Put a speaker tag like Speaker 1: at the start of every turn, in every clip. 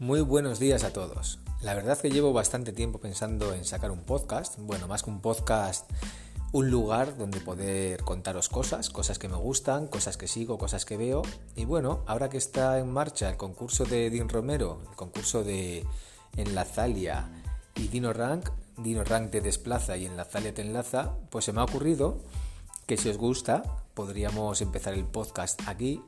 Speaker 1: Muy buenos días a todos. La verdad que llevo bastante tiempo pensando en sacar un podcast. Bueno, más que un podcast, un lugar donde poder contaros cosas, cosas que me gustan, cosas que sigo, cosas que veo. Y bueno, ahora que está en marcha el concurso de Din Romero, el concurso de Enlazalia y Dino Rank, Dino Rank te desplaza y Enlazalia te enlaza, pues se me ha ocurrido que si os gusta podríamos empezar el podcast aquí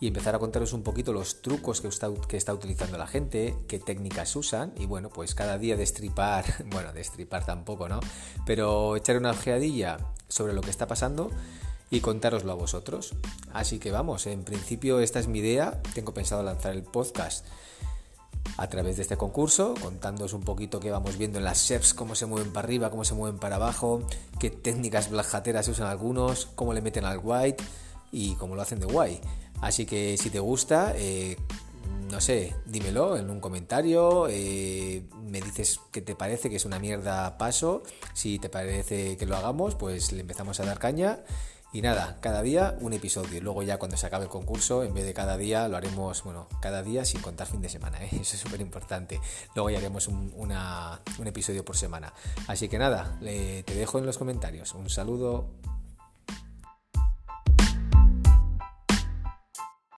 Speaker 1: y empezar a contaros un poquito los trucos que está, utilizando la gente, qué técnicas usan y bueno, pues cada día destripar, bueno, destripar tampoco, ¿no? Pero echar una ojeadilla sobre lo que está pasando y contároslo a vosotros. Así que vamos, en principio esta es mi idea, tengo pensado lanzar el podcast a través de este concurso, contándoos un poquito qué vamos viendo en las chefs, cómo se mueven para arriba, cómo se mueven para abajo, qué técnicas blajateras usan algunos, cómo le meten al white y cómo lo hacen de guay. Así que si te gusta, eh, no sé, dímelo en un comentario, eh, me dices que te parece que es una mierda paso, si te parece que lo hagamos, pues le empezamos a dar caña. Y nada, cada día un episodio. Luego ya cuando se acabe el concurso, en vez de cada día, lo haremos, bueno, cada día sin contar fin de semana, ¿eh? eso es súper importante. Luego ya haremos un, un, episodio por semana. Así que nada, te dejo en los comentarios. Un saludo.